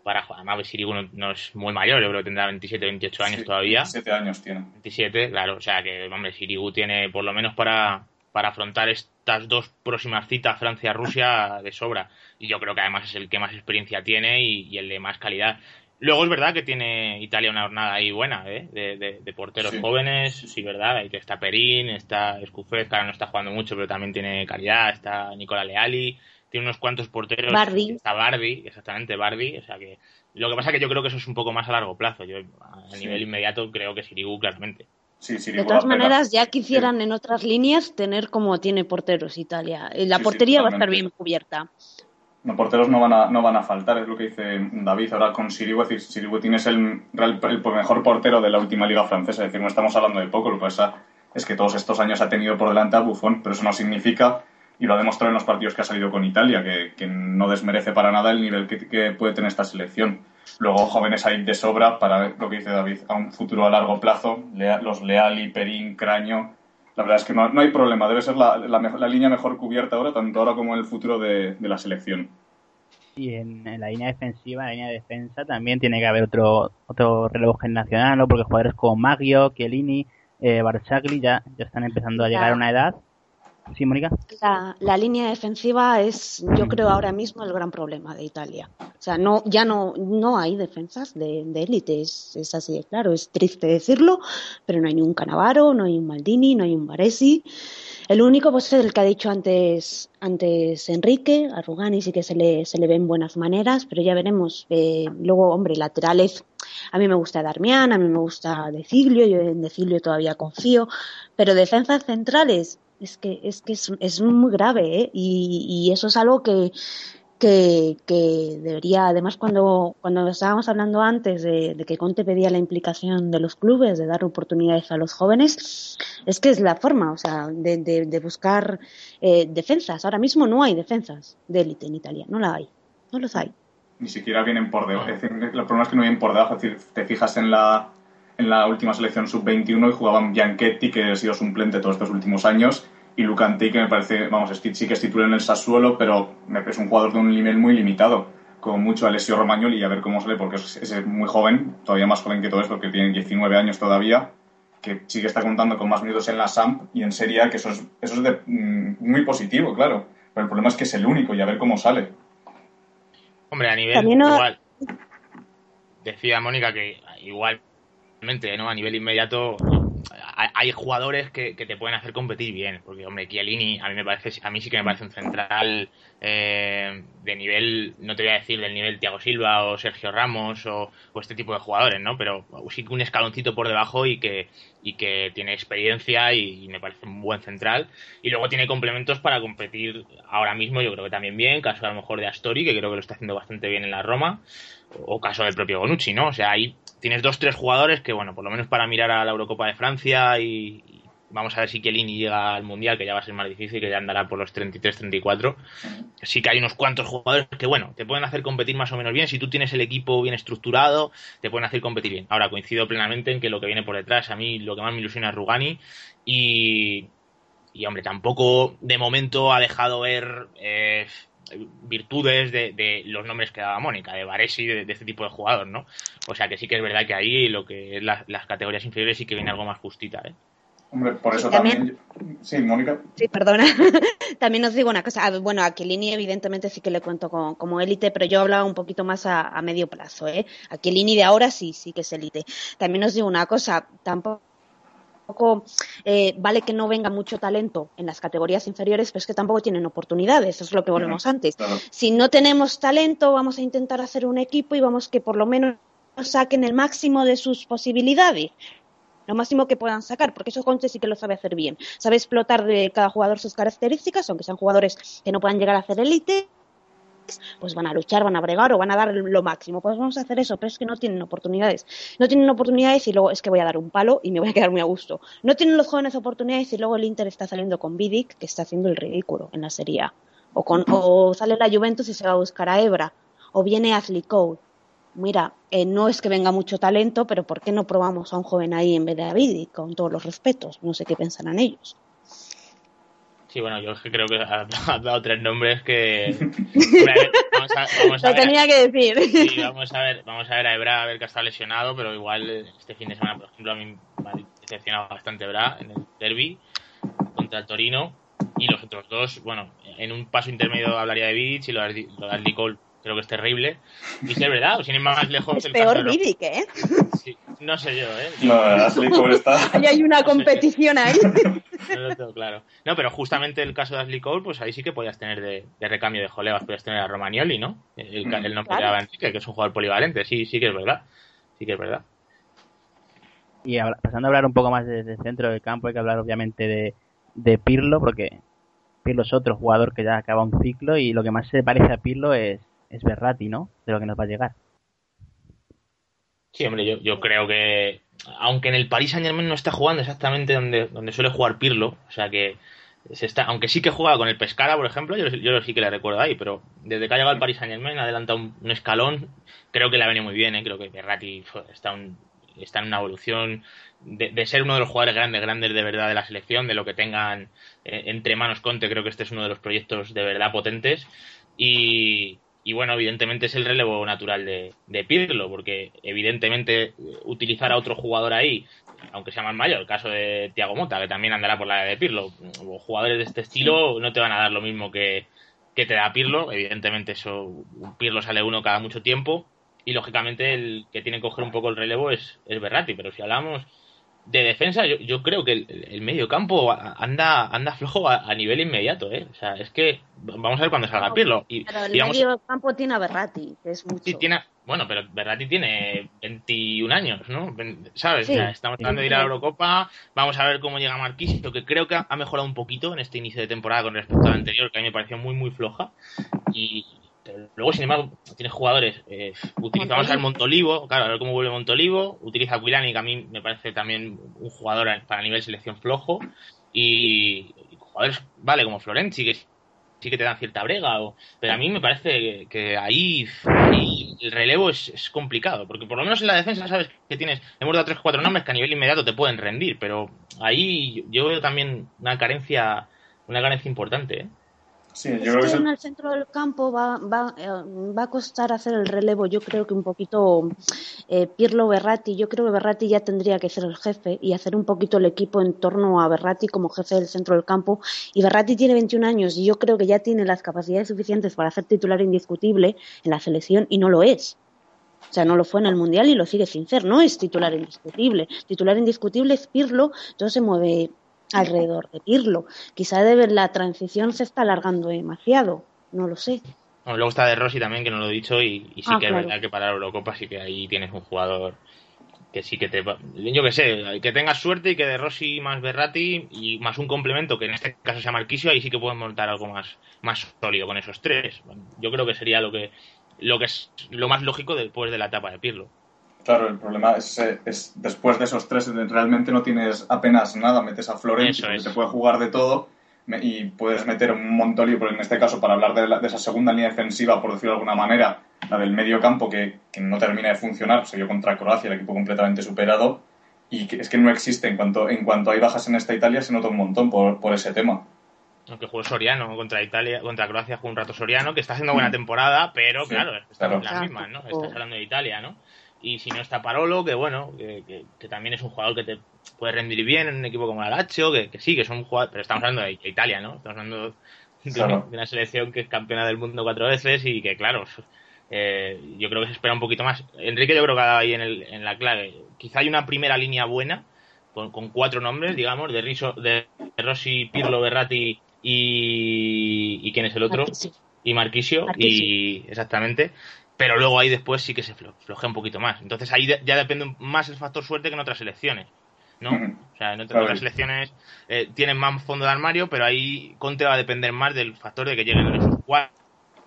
Speaker 4: para jugar. Además, Sirigu no, no, es muy mayor. Yo creo que tendrá 27, 28 años
Speaker 5: sí,
Speaker 4: todavía.
Speaker 5: 27 años tiene.
Speaker 4: 27, claro. O sea que, hombre, Sirigu tiene por lo menos para, para afrontar estas dos próximas citas, Francia-Rusia, de sobra. Y yo creo que además es el que más experiencia tiene y, y, el de más calidad. Luego es verdad que tiene Italia una jornada ahí buena, ¿eh? de, de, de, porteros sí. jóvenes, sí, verdad. Ahí está Perín, está Escufet, que ahora no está jugando mucho, pero también tiene calidad. Está Nicola Leali, tiene unos cuantos porteros.
Speaker 3: Bardi.
Speaker 4: Está Bardi, exactamente, Bardi. O sea que lo que pasa es que yo creo que eso es un poco más a largo plazo. Yo a sí. nivel inmediato creo que Sirigu claramente.
Speaker 5: Sí, sí,
Speaker 3: de todas maneras, ya quisieran sí. en otras líneas tener como tiene porteros Italia. La portería va a estar bien cubierta.
Speaker 5: Los porteros no van, a, no van a faltar, es lo que dice David ahora con Sirigu. Es decir, Sirigu es el, el, mejor portero de la última liga francesa. Es decir, no estamos hablando de poco. Lo que pasa es que todos estos años ha tenido por delante a Buffon, pero eso no significa, y lo ha demostrado en los partidos que ha salido con Italia, que, que no desmerece para nada el nivel que, que, puede tener esta selección. Luego, jóvenes hay de sobra para lo que dice David, a un futuro a largo plazo. Los Leali, Perín, Craño la verdad es que no, no hay problema, debe ser la, la, la, línea mejor cubierta ahora, tanto ahora como en el futuro de, de la selección.
Speaker 2: Y en, en, la línea defensiva, en la línea de defensa, también tiene que haber otro otro relevo generacional, ¿no? porque jugadores como Maggio, Chiellini, eh, Barzagli ya, ya están empezando a llegar a una edad Sí, Mónica.
Speaker 3: La, línea defensiva es, yo creo, ahora mismo el gran problema de Italia. O sea, no, ya no, no hay defensas de élite, es, así de claro. Es triste decirlo, pero no hay ni un Canavaro, no hay un Maldini, no hay un Baresi. El único, pues, es el que ha dicho antes, antes Enrique, a Rugani sí que se le, se le ven buenas maneras, pero ya veremos. Eh, luego, hombre, laterales, a mí me gusta Darmian, a mí me gusta Decilio, yo en Decilio todavía confío, pero defensas centrales, es que es, que es, es muy grave ¿eh? y, y, eso es algo que, que, que, debería, además cuando, cuando estábamos hablando antes de, de, que Conte pedía la implicación de los clubes, de dar oportunidades a los jóvenes, es que es la forma, o sea, de, de, de buscar eh, defensas. Ahora mismo no hay defensas de élite en Italia, no la hay, no los hay.
Speaker 5: Ni siquiera vienen por debajo, el problema es que no vienen por debajo, es decir, te fijas en la en la última selección sub-21 y jugaban Bianchetti, que ha sido suplente todos estos últimos años, y Lucanti, que me parece, vamos, sí que es titular en el Sassuolo, pero me parece un jugador de un nivel muy limitado, como mucho Alessio Romagnoli, y a ver cómo sale, porque es, es muy joven, todavía más joven que todo eso, porque tiene 19 años todavía, que sí que está contando con más minutos en la SAMP y en Serie A, que eso es, eso es de, mm, muy positivo, claro, pero el problema es que es el único, y a ver cómo sale.
Speaker 4: Hombre, a nivel no... igual, decía Mónica que igual ¿no? A nivel inmediato hay jugadores que, que, te pueden hacer competir bien, porque hombre, Chiellini a mí me parece, a mí sí que me parece un central eh, de nivel, no te voy a decir del nivel Thiago Silva o Sergio Ramos o, este tipo de jugadores, ¿no? Pero sí que un escaloncito por debajo y que y que tiene experiencia y, y, me parece un buen central y luego tiene complementos para competir ahora mismo, yo creo que también bien, caso a lo mejor de Astori, que creo que lo está haciendo bastante bien en la Roma o caso del propio Bonucci, ¿no? O sea, ahí tienes dos, tres jugadores que, bueno, por lo menos para mirar a la Eurocopa de Francia y, vamos a ver si Chiellini llega al Mundial, que ya va a ser más difícil, que ya andará por los 33, 34. Sí que hay unos cuantos jugadores que, bueno, te pueden hacer competir más o menos bien. Si tú tienes el equipo bien estructurado, te pueden hacer competir bien. Ahora, coincido plenamente en que lo que viene por detrás, a mí lo que más me ilusiona es Rugani y... Y, hombre, tampoco de momento ha dejado ver... Eh, virtudes de, de, los nombres que daba Mónica, de Varesi, de, de, este tipo de jugador, ¿no? O sea que sí que es verdad que ahí lo que es la, las categorías inferiores sí que viene algo más justita, ¿eh?
Speaker 5: Hombre, por eso también... también... Sí, Mónica.
Speaker 3: Sí, perdona. también os digo una cosa. Bueno, a Chiellini evidentemente sí que le cuento como, como élite, pero yo hablaba un poquito más a, a medio plazo, ¿eh? A Chiellini de ahora sí, sí que es élite. También os digo una cosa, tampoco tampoco eh, vale que no venga mucho talento en las categorías inferiores, pero es que tampoco tienen oportunidades, eso es lo que volvemos antes. Si no tenemos talento, vamos a intentar hacer un equipo y vamos que por lo menos saquen el máximo de sus posibilidades lo máximo que puedan sacar, porque eso Conte sí que lo sabe hacer bien. Sabe explotar de cada jugador sus características, aunque sean jugadores que no puedan llegar a hacer élite, pues van a luchar, van a bregar o van a dar lo máximo. Pues vamos a hacer eso, pero es que no tienen oportunidades. No tienen oportunidades y luego es que voy a dar un palo y me voy a quedar muy a gusto. No tienen los jóvenes oportunidades y luego el Inter está saliendo con Vidic, que está haciendo el ridículo en la Serie A. O, con, o sale la Juventus y se va a buscar a Ebra. O viene Ashley Cole. Mira, eh, no es que venga mucho talento, pero ¿por qué no probamos a un joven ahí en vez de a Vidic? Con todos los respetos. No sé qué pensarán ellos.
Speaker 4: Sí, bueno, yo creo que has dado tres nombres que.
Speaker 3: vamos a, vamos a Lo ver, tenía que decir.
Speaker 4: Sí, vamos a ver, vamos a ver a Ebra a ver que está lesionado, pero igual este fin de semana, por ejemplo, a mí me ha decepcionado bastante Ebra en el derby contra el Torino. Y los otros dos, bueno, en un paso intermedio hablaría de Vidic y lo de Ashley Cole creo que es terrible. Y si es verdad, sin ir más lejos.
Speaker 3: Es peor Vidic, ¿eh?
Speaker 4: Sí, no sé yo, ¿eh?
Speaker 5: No, Ashley Cole está.
Speaker 3: Ahí hay una competición ahí.
Speaker 4: No lo tengo claro. No, pero justamente el caso de Ashley Cole, pues ahí sí que podías tener de, de recambio de jolevas, podías tener a Romagnoli, ¿no? El, el nombre claro. de Enrique, que es un jugador polivalente, sí, sí que es verdad. Sí que es verdad.
Speaker 2: Y pasando a hablar un poco más del de centro del campo, hay que hablar obviamente de, de Pirlo, porque Pirlo es otro jugador que ya acaba un ciclo y lo que más se parece a Pirlo es, es Berratti, ¿no? De lo que nos va a llegar.
Speaker 4: Sí, hombre, yo, creo que aunque en el Paris Saint Germain no está jugando exactamente donde, donde suele jugar Pirlo, o sea que se está, aunque sí que juega con el Pescara, por ejemplo, yo, sí que le recuerdo ahí, pero desde que ha llegado al Paris Saint Germain, ha adelantado un, escalón, creo que le ha venido muy bien, ¿eh? creo que Berratti está, está en una evolución de, de, ser uno de los jugadores grandes, grandes de verdad de la selección, de lo que tengan eh, entre manos Conte, creo que este es uno de los proyectos de verdad potentes y, y bueno, evidentemente es el relevo natural de, de Pirlo, porque evidentemente utilizar a otro jugador ahí, aunque sea más mayor, el caso de Tiago Mota, que también andará por la de Pirlo, o jugadores de este estilo no te van a dar lo mismo que, que te da Pirlo, evidentemente eso, un Pirlo sale uno cada mucho tiempo, y lógicamente el que tiene que coger un poco el relevo es, es Berratti, pero si hablamos de defensa, yo, yo creo que el, el, medio campo anda, anda flojo a, a, nivel inmediato, ¿eh? O sea, es que vamos a ver cuando salga Pirlo. Y,
Speaker 3: pero el
Speaker 4: digamos,
Speaker 3: medio campo tiene a Berratti, que es mucho.
Speaker 4: Tiene, bueno, pero Berratti tiene 21 años, ¿no? ¿Sabes? Sí, o sea, estamos tratando de ir a la Eurocopa, vamos a ver cómo llega Marquisio, que creo que ha mejorado un poquito en este inicio de temporada con respecto al anterior, que a mí me pareció muy, muy floja. Y, Luego, sin embargo, tienes jugadores. Eh, utilizamos al Montolivo, claro, a ver cómo vuelve Montolivo. Utiliza a Quilani, que a mí me parece también un jugador para nivel selección flojo. Y, y jugadores, vale, como Florenzi, que sí que te dan cierta brega. O, pero a mí me parece que, que ahí, ahí, el relevo es, es, complicado. Porque por lo menos en la defensa sabes que tienes. Hemos dado 3 o 4 nombres que a nivel inmediato te pueden rendir. Pero ahí yo veo también una carencia, una carencia importante. ¿eh?
Speaker 5: Sí, yo creo que
Speaker 3: en
Speaker 5: el-
Speaker 3: el centro del campo va, va, eh, va a costar hacer el relevo. Yo creo que un poquito eh, Pirlo Berratti. Yo creo que Berratti ya tendría que ser el jefe y hacer un poquito el equipo en torno a Berratti como jefe del centro del campo. Y Berratti tiene 21 años y yo creo que ya tiene las capacidades suficientes para ser titular indiscutible en la selección y no lo es. O sea, no lo fue en el Mundial y lo sigue sin ser. No es titular indiscutible. Titular indiscutible es Pirlo, entonces se mueve alrededor de Pirlo. Quizá de ver la transición se está alargando demasiado. No lo sé.
Speaker 4: Bueno, luego está De Rossi también, que no lo he dicho, y, y sí
Speaker 3: Ah,
Speaker 4: que
Speaker 3: claro.
Speaker 4: es verdad que para la Eurocopa sí que ahí tienes un jugador que sí que te... va- Yo que sé, que tengas suerte y que De Rossi más Berratti y más un complemento, que en este caso sea Marquisio, ahí sí que puedes montar algo más, más sólido con esos tres. Yo creo que sería lo que lo que es lo más lógico después de la etapa de Pirlo.
Speaker 5: Claro, el problema es, eh, es después de esos tres realmente no tienes apenas nada. Metes a Florenzi, que te puede jugar de todo, me- y puedes meter un Montolio, pero en este caso, para hablar de, la- de esa segunda línea defensiva, por decirlo de alguna manera, la del medio campo, que, que no termina de funcionar, se vio contra Croacia, el equipo completamente superado, y que es que no existe. En cuanto, en cuanto hay bajas en esta Italia, se nota un montón por, por ese tema.
Speaker 4: Aunque jugó Soriano contra Italia, contra Croacia jugó un rato Soriano, que está haciendo buena temporada, pero
Speaker 5: Sí,
Speaker 4: claro, estamos
Speaker 5: claro.
Speaker 4: en las mismas, ¿no?
Speaker 3: Tampoco-
Speaker 4: Estás hablando de Italia, ¿no? Y si no está Parolo, que bueno, que, que- que también es un jugador que te puede rendir bien en un equipo como la Lazio, que, que sí, que son jugadores, pero estamos hablando de Italia, ¿no? Estamos hablando de,
Speaker 5: Claro.
Speaker 4: de una selección que es campeona del mundo cuatro veces y que, claro, eh, yo creo que se espera un poquito más. Enrique yo creo que ha dado ahí en, el- en la clave. Quizá hay una primera línea buena, con, con cuatro nombres, digamos, de, Riso, de Rossi, Pirlo, Berratti y... ¿Y quién es el otro?
Speaker 3: Marquisio.
Speaker 4: y Marquisio,
Speaker 3: Marquisio.
Speaker 4: y exactamente pero luego ahí después sí que se flo- flojea un poquito más entonces ahí ya depende más el factor suerte que en otras selecciones ¿no? O sea en otras, selecciones eh, tienen más fondo de armario pero ahí Conte va a depender más del factor de que lleguen esos cuatro,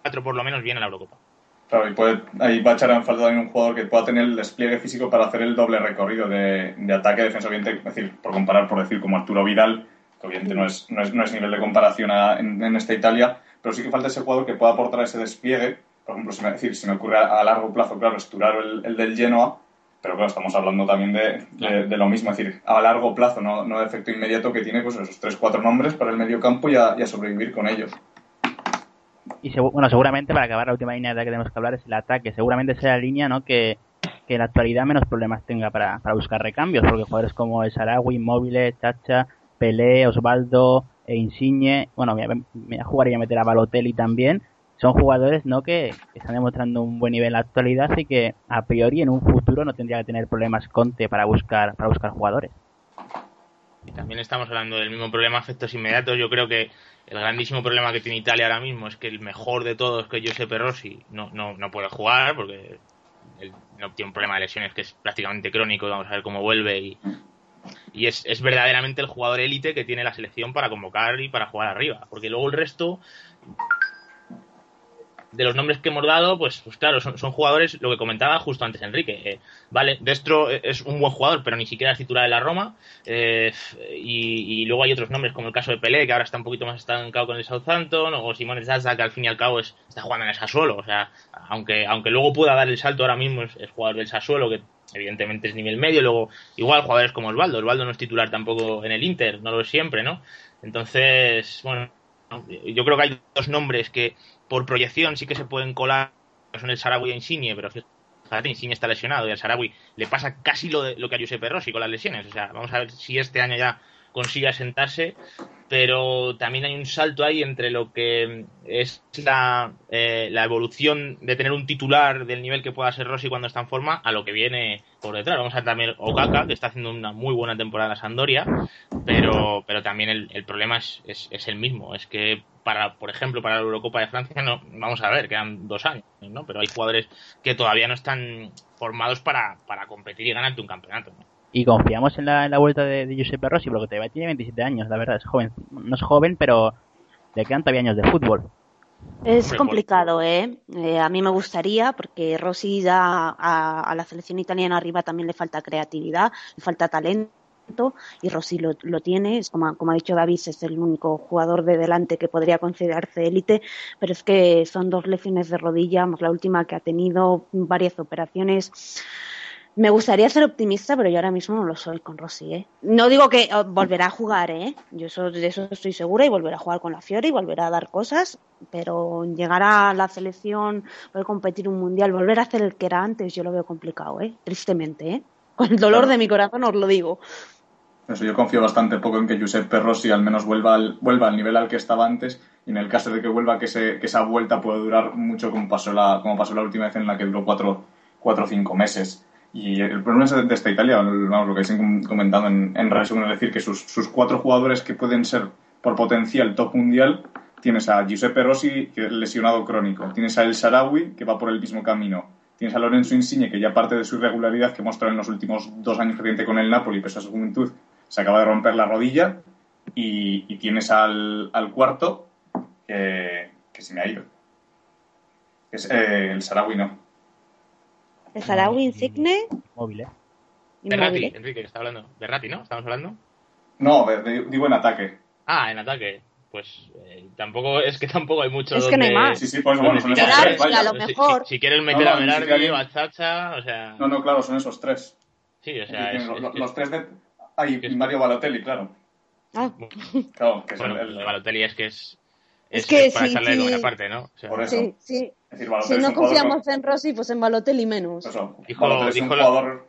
Speaker 4: cuatro por lo menos bien a la Eurocopa
Speaker 5: Claro, y puede, ahí va a echar en falta también un jugador que pueda tener el despliegue físico para hacer el doble recorrido de, de ataque, defensa, obviamente, es decir, por comparar, por decir, como Arturo Vidal, que obviamente no es, no es, no es nivel de comparación a- en, en esta Italia, pero sí que falta ese jugador que pueda aportar ese despliegue. Por ejemplo, si me, decir, si me ocurre a, a largo plazo, claro, es el, el del Genoa, pero claro, estamos hablando también de, de, de lo mismo, es decir, a largo plazo, no, no de efecto inmediato que tiene pues esos tres, cuatro nombres para el medio campo y a, y a sobrevivir con ellos.
Speaker 2: Y segu- bueno, seguramente para acabar la última línea de ataque que tenemos que hablar es el ataque. Seguramente sea la línea ¿no? que, que en la actualidad menos problemas tenga para, para buscar recambios, porque jugadores como el Sarawi, Móviles, Chacha, Pelé, Osvaldo, e Insigne, bueno, me, voy a jugar y a meter a Balotelli también, son jugadores no que están demostrando un buen nivel en la actualidad y que a priori en un futuro no tendría que tener problemas Conte para buscar para buscar jugadores.
Speaker 4: y también estamos hablando del mismo problema efectos inmediatos yo creo que el grandísimo problema que tiene Italia ahora mismo es que el mejor de todos que es Giuseppe Rossi no, no, no puede jugar porque él no tiene un problema de lesiones que es prácticamente crónico vamos a ver cómo vuelve y, y es, es verdaderamente el jugador élite que tiene la selección para convocar y para jugar arriba. Porque luego el resto de los nombres que hemos dado, pues, pues claro, son, jugadores, lo que comentaba justo antes Enrique. eh, vale, Destro es un buen jugador, pero ni siquiera es titular de la Roma. eh, y, luego hay otros nombres, como el caso de Pelé, que ahora está un poquito más estancado con el Southampton, o Simone Zaza, que al fin y al cabo es, está jugando en el Sassuolo. O sea, aunque, aunque luego pueda dar el salto ahora mismo, es, es jugador del Sassuolo, que evidentemente es nivel medio. Luego, igual jugadores como Osvaldo. Osvaldo no es titular tampoco en el Inter, no lo es siempre, ¿no? Entonces, bueno, yo creo que hay dos nombres que por proyección sí que se pueden colar, son el Sarawi y Insigne, pero Insigne está lesionado y al Sarawi le pasa casi lo, de, lo que a Giuseppe Rossi con las lesiones. O sea, vamos a ver si este año ya consigue asentarse, pero también hay un salto ahí entre lo que es la, eh, la evolución de tener un titular del nivel que pueda ser Rossi cuando está en forma a lo que viene por detrás. Vamos a ver también Okaka, que está haciendo una muy buena temporada en Sandoria, pero, pero también el, el problema es, es, es, el mismo. Es que, para por ejemplo, para la Eurocopa de Francia, no vamos a ver, quedan dos años, ¿no? pero hay jugadores que todavía no están formados para, para competir y ganarte un campeonato. ¿no?
Speaker 2: Y confiamos en la, en la vuelta de, de, Giuseppe Rossi, porque todavía tiene 27 años, la verdad, es joven. No es joven, pero le quedan todavía años de fútbol.
Speaker 3: Es complicado, ¿eh? ¿eh? A mí me gustaría, porque Rossi ya a, a, la selección italiana arriba también le falta creatividad, le falta talento, y Rossi lo, lo tiene, es como, como, ha dicho David, es el único jugador de delante que podría considerarse élite, pero es que son dos lesiones de rodilla, más la última que ha tenido, varias operaciones. Me gustaría ser optimista, pero yo ahora mismo no lo soy con Rossi, ¿eh? No digo que oh, volverá a jugar, ¿eh? Yo eso, de eso estoy segura y volverá a jugar con la Fiore y volverá a dar cosas, pero llegar a la selección, poder competir un mundial, volver a hacer el que era antes, yo lo veo complicado, ¿eh? Tristemente, ¿eh? Con el dolor de mi corazón os lo digo.
Speaker 5: Eso, yo confío bastante poco en que Giuseppe Rossi al menos vuelva al, vuelva al nivel al que estaba antes y en el caso de que vuelva que, se, que esa vuelta puede durar mucho como pasó la, como pasó la última vez en la que duró cuatro, cuatro o cinco meses. Y el problema de esta Italia, lo que he comentado en, en, resumen, es decir, que sus, sus, cuatro jugadores que pueden ser por potencial top mundial, tienes a Giuseppe Rossi, que es lesionado crónico, tienes a El Sarawi, que va por el mismo camino, tienes a Lorenzo Insigne, que ya parte de su irregularidad que mostró en los últimos dos años reciente con el Napoli, pese a su juventud, se acaba de romper la rodilla, y, y tienes al, al cuarto, que, que se me ha ido. Es eh, el Sarawi, no.
Speaker 3: El Sarawi Insigne.
Speaker 2: Móvil, ¿eh?
Speaker 4: Berrati, Enrique, que está hablando. Berrati, ¿no? ¿Estamos hablando?
Speaker 5: No, digo en ataque.
Speaker 4: Ah, en ataque. Pues eh, tampoco, es que tampoco hay mucho.
Speaker 3: Es que no hay más.
Speaker 5: Sí, sí, pues bueno, son esos tres.
Speaker 3: a lo mejor.
Speaker 4: Si, si, quieres meter
Speaker 5: No, no,
Speaker 4: a Berardi,
Speaker 5: siquiera-
Speaker 4: a Chacha, o sea.
Speaker 5: No, no, claro, son esos tres.
Speaker 4: Sí, o sea. es-
Speaker 5: los,
Speaker 4: es-
Speaker 5: los-
Speaker 4: es-
Speaker 5: los tres de. Ay,
Speaker 4: es-
Speaker 5: y Mario Balotelli, claro.
Speaker 3: Ah,
Speaker 5: Claro, que es
Speaker 4: Bueno,
Speaker 5: el, el-
Speaker 4: lo de Balotelli es que es.
Speaker 3: Es que
Speaker 4: para
Speaker 3: sí,
Speaker 4: echarle de
Speaker 3: sí.
Speaker 4: buena parte, ¿no? O sea,
Speaker 5: Por eso.
Speaker 3: sí, sí.
Speaker 5: Es decir,
Speaker 3: Si
Speaker 5: Balotelli
Speaker 3: no
Speaker 5: jugador
Speaker 3: confiamos en Rossi, pues en Balotelli menos.
Speaker 5: eso,
Speaker 4: Dijo-
Speaker 5: Balotelli es un
Speaker 4: la-
Speaker 5: jugador,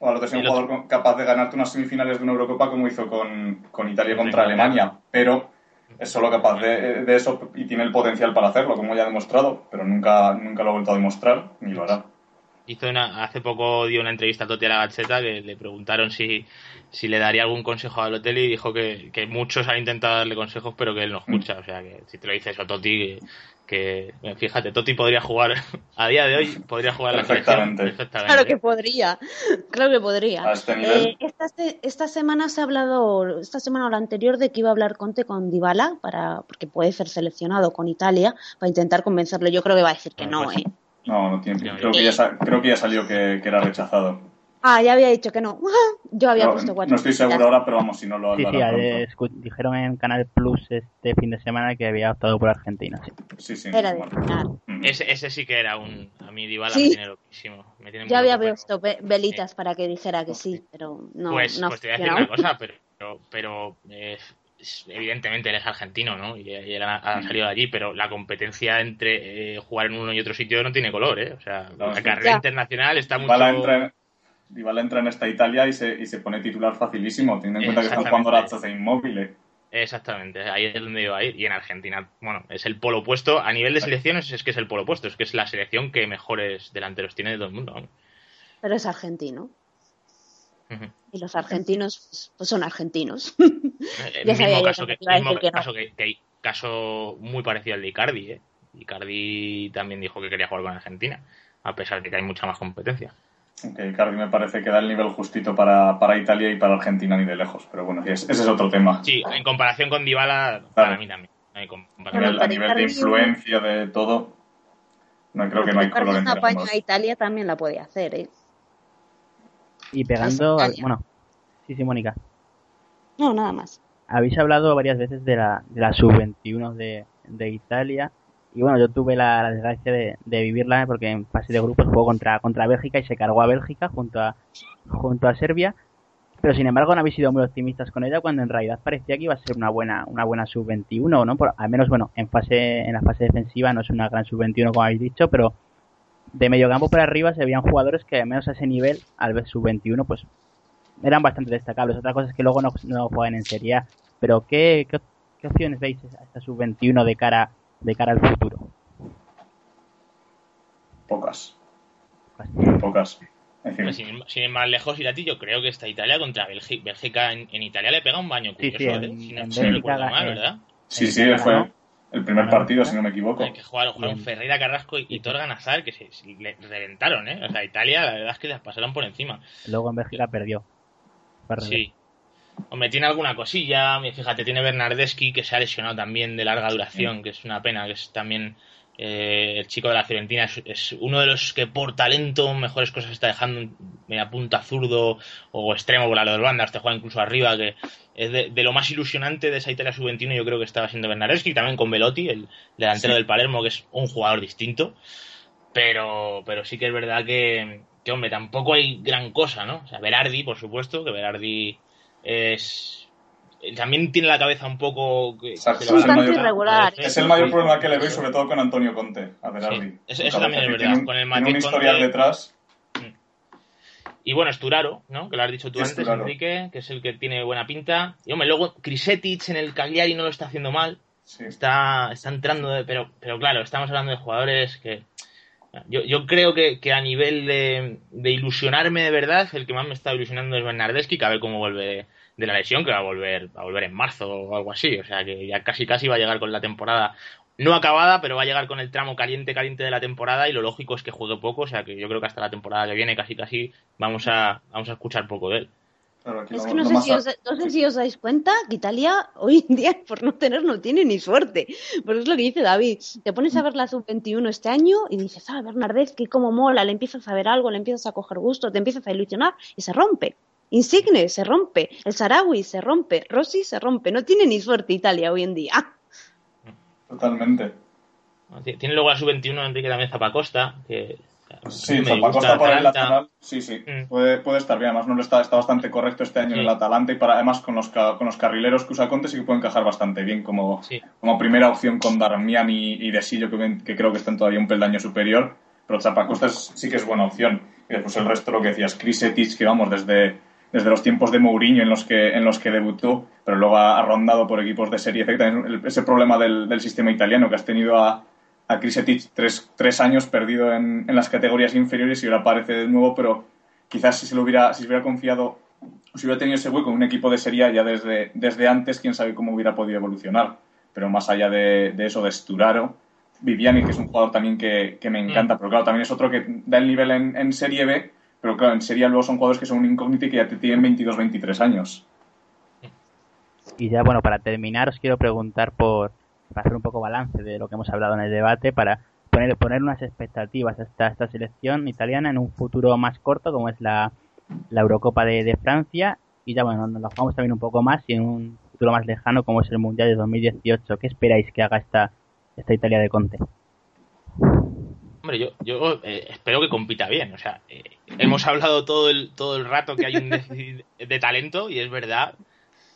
Speaker 5: Balotelli es un jugador capaz de ganarte unas semifinales de una Eurocopa como hizo con, con Italia contra. Alemania, pero es solo capaz de, de eso y tiene el potencial para hacerlo, como ya ha demostrado, pero nunca, nunca lo ha vuelto a demostrar ni lo hará.
Speaker 4: Hizo una, hace poco dio una entrevista a Totti a la Gazzetta que le preguntaron si, si le daría algún consejo a Balotelli y dijo que, que muchos han intentado darle consejos pero que él no escucha. O sea, que si te lo dice eso Totti, que, que fíjate, Totti podría jugar, a día de hoy podría jugar la selección
Speaker 5: Perfectamente.
Speaker 4: perfectamente.
Speaker 3: Claro que podría, claro que podría.
Speaker 5: A este nivel.
Speaker 3: Eh, esta, se- esta semana se ha hablado, esta semana o la anterior, de que iba a hablar Conte con Dybala, para, porque puede ser seleccionado con Italia, para intentar convencerlo. Yo creo que va a decir que
Speaker 4: Bueno,
Speaker 3: no,
Speaker 4: pues-
Speaker 3: ¿eh?
Speaker 5: No, no tiene.
Speaker 4: Ya,
Speaker 5: Creo que ya, creo que ya salió que, que era rechazado.
Speaker 3: Ah, ya había dicho que no. Yo había
Speaker 5: No,
Speaker 3: puesto cuatro.
Speaker 5: no estoy seguro ahora, pero vamos, si no lo
Speaker 2: Sí, sí, dijeron en Canal Plus este fin de semana que había optado por Argentina. Sí.
Speaker 5: Sí, sí.
Speaker 3: Era de.
Speaker 5: Mm.
Speaker 4: Ese, ese sí que era un. A mí Dybala
Speaker 3: Sí.
Speaker 4: me tiene loquísimo. Me tiene
Speaker 3: Yo había puesto ve- velitas para que dijera que sí, pero no.
Speaker 4: pues,
Speaker 3: no
Speaker 4: pues te voy a decir una cosa, pero, pero, pero, eh, evidentemente él es argentino, ¿no? Y, y él ha, ha salido de allí, pero la competencia entre eh, jugar en uno y otro sitio no tiene color, ¿eh? O sea,
Speaker 5: No,
Speaker 4: la
Speaker 5: sí.
Speaker 4: carrera
Speaker 3: Ya.
Speaker 4: internacional está mucho...
Speaker 5: Entra, en, Dybala entra en esta Italia y se, y se pone titular facilísimo, teniendo en cuenta que están jugando. Razza e Inmóvil.
Speaker 4: Exactamente, ahí es donde iba a ir. Y en Argentina, bueno, es el polo opuesto. A nivel de selecciones es que es el polo opuesto, es que es la selección que mejores delanteros tiene de todo el mundo.
Speaker 3: Pero es argentino.
Speaker 4: Ujú.
Speaker 3: Y los argentinos, pues, pues son argentinos.
Speaker 4: El
Speaker 3: Ya sabía
Speaker 4: mismo caso,
Speaker 3: que
Speaker 4: que, mismo
Speaker 3: que no.
Speaker 4: caso que, que hay caso muy parecido al de Icardi, ¿eh? Icardi también dijo que quería jugar con Argentina, a pesar de que hay mucha más competencia.
Speaker 5: Aunque Icardi me parece que da el nivel justito para, para Italia y para Argentina ni de lejos, pero bueno, ese es otro tema.
Speaker 4: Sí, en comparación con Dybala, para mí también.
Speaker 5: A nivel, a nivel de influencia de todo, no creo que no hay color en
Speaker 3: a Italia también la puede hacer, ¿eh?
Speaker 2: Y pegando, bueno, sí, sí, Mónica.
Speaker 3: No, nada más.
Speaker 2: Habéis hablado varias veces de la, de la sub-21 de, de Italia y bueno, yo tuve la, desgracia de, vivirla porque en fase de grupos jugó contra, contra Bélgica y se cargó a Bélgica junto a, junto a Serbia. Pero sin embargo no habéis sido muy optimistas con ella cuando en realidad parecía que iba a ser una buena, una buena sub-21, ¿no? Por, al menos, bueno, en fase, en la fase defensiva no es una gran sub-21 como habéis dicho, pero de medio campo para arriba se veían jugadores que al menos a ese nivel, al ver sub-21, pues eran bastante destacables. Otra cosa es que luego no, no juegan en Serie A. Pero ¿qué, qué, qué opciones veis a esta sub-21 de cara de cara al futuro?
Speaker 5: Pocas. Muy pocas.
Speaker 4: sin, ir más lejos, Irati, yo creo que esta Italia contra Bélgica, Bélgica en, Italia le pega un baño curioso, sí, sí, ¿eh? Si no, recuerdo mal, ¿verdad?
Speaker 5: Sí, sí, fue el primer partido, si no me equivoco.
Speaker 4: que jugaron, jugaron Ferreira, Carrasco y, Torgan Azar, que se, le reventaron, ¿eh? O sea, Italia, la verdad es que les pasaron por encima.
Speaker 2: Luego en Bélgica perdió.
Speaker 4: Sí, Hombre, tiene alguna cosilla. Fíjate, tiene Bernardeschi que se ha lesionado también de larga duración, que es una pena, que es también eh, el chico de la Fiorentina. Es, uno de los que por talento mejores cosas está dejando media punta zurdo o extremo volador del banda, te juega incluso arriba, que es de, lo más ilusionante de esa Italia sub-21 yo creo que estaba siendo Bernardeschi, también con Velotti, el delantero del Palermo, que es un jugador distinto. Pero, pero sí que es verdad que, que, hombre, tampoco hay gran cosa, ¿no? O sea, Berardi, por supuesto, que Berardi es también tiene la cabeza un poco
Speaker 3: es, el mayor,
Speaker 5: irregular. Es el mayor problema que le veo, sobre todo con Antonio Conte, a Berardi.
Speaker 4: eso, también es verdad. con el
Speaker 5: tiene un historial detrás.
Speaker 4: Mm. Y bueno, Esturaro, ¿no? Que lo has dicho tú antes, Enrique, que es el que tiene buena pinta. Y hombre, luego Crisetic en el Cagliari no lo está haciendo mal. Está, está entrando, de, pero, pero claro, estamos hablando de jugadores que yo, yo creo que, que, a nivel de, de, ilusionarme de verdad, el que más me está ilusionando es Bernardeschi, que a ver cómo vuelve de la lesión, que va a volver, a volver en marzo o algo así. O sea que ya casi casi va a llegar con la temporada no acabada, pero va a llegar con el tramo caliente, caliente de la temporada y lo lógico es que juegue poco, o sea que yo creo que hasta la temporada que viene casi casi vamos a, vamos a escuchar poco de él
Speaker 3: es que no sé, si os, no sé, si os, dais cuenta que Italia hoy en día, por no tener, no tiene ni suerte. Porque es lo que dice David. Te pones a ver la sub-21 este año y dices, ah, Bernardez, que como mola, le empiezas a ver algo, le empiezas a coger gusto, te empiezas a ilusionar y se rompe. Insigne se rompe, el Sarawi se rompe, Rossi se rompe. No tiene ni suerte Italia hoy en día.
Speaker 5: Totalmente.
Speaker 4: Tiene luego la sub-21 Enrique también Zapacosta, que
Speaker 5: Sí, Zapacosta por el lateral, sí, sí, mm. puede, puede, estar bien. Además, no está, está bastante correcto este año en el Atalanta y para, además con los, con los carrileros que usa Conte sí que puede encajar bastante bien como, como primera opción con Darmian y, y Desillo, que, que creo que están todavía un peldaño superior. Pero Zapacosta sí que es buena opción. Y después el resto, lo que decías, Krisetic, que vamos, desde, desde los tiempos de Mourinho en los que, en los que debutó, pero luego ha, rondado por equipos de serie. Ese problema del, del sistema italiano que has tenido a a Krisetic tres, tres años perdido en, en, las categorías inferiores y ahora aparece de nuevo, pero quizás si se lo hubiera, si se hubiera confiado, si hubiera tenido ese hueco en un equipo de serie ya desde, desde antes, quién sabe cómo hubiera podido evolucionar. Pero más allá de, de eso, de Sturaro, Viviani, que es un jugador también que, que, me encanta, mm. pero claro, también es otro que da el nivel en, en Serie B, pero claro, en Serie luego son jugadores que son un incógnito y que ya te tienen 22, 23 años.
Speaker 2: Y ya, bueno, para terminar, os quiero preguntar por, para hacer un poco balance de lo que hemos hablado en el debate, para poner, poner unas expectativas a esta, esta selección italiana en un futuro más corto, como es la, la Eurocopa de, de, Francia, y ya bueno, nos la jugamos también un poco más y en un futuro más lejano, como es el Mundial de 2018. ¿Qué esperáis que haga esta, esta Italia de Conte?
Speaker 4: Hombre, yo, yo eh, espero que compita bien. O sea, eh, hemos hablado todo el, todo el rato que hay un déficit de talento, y es verdad,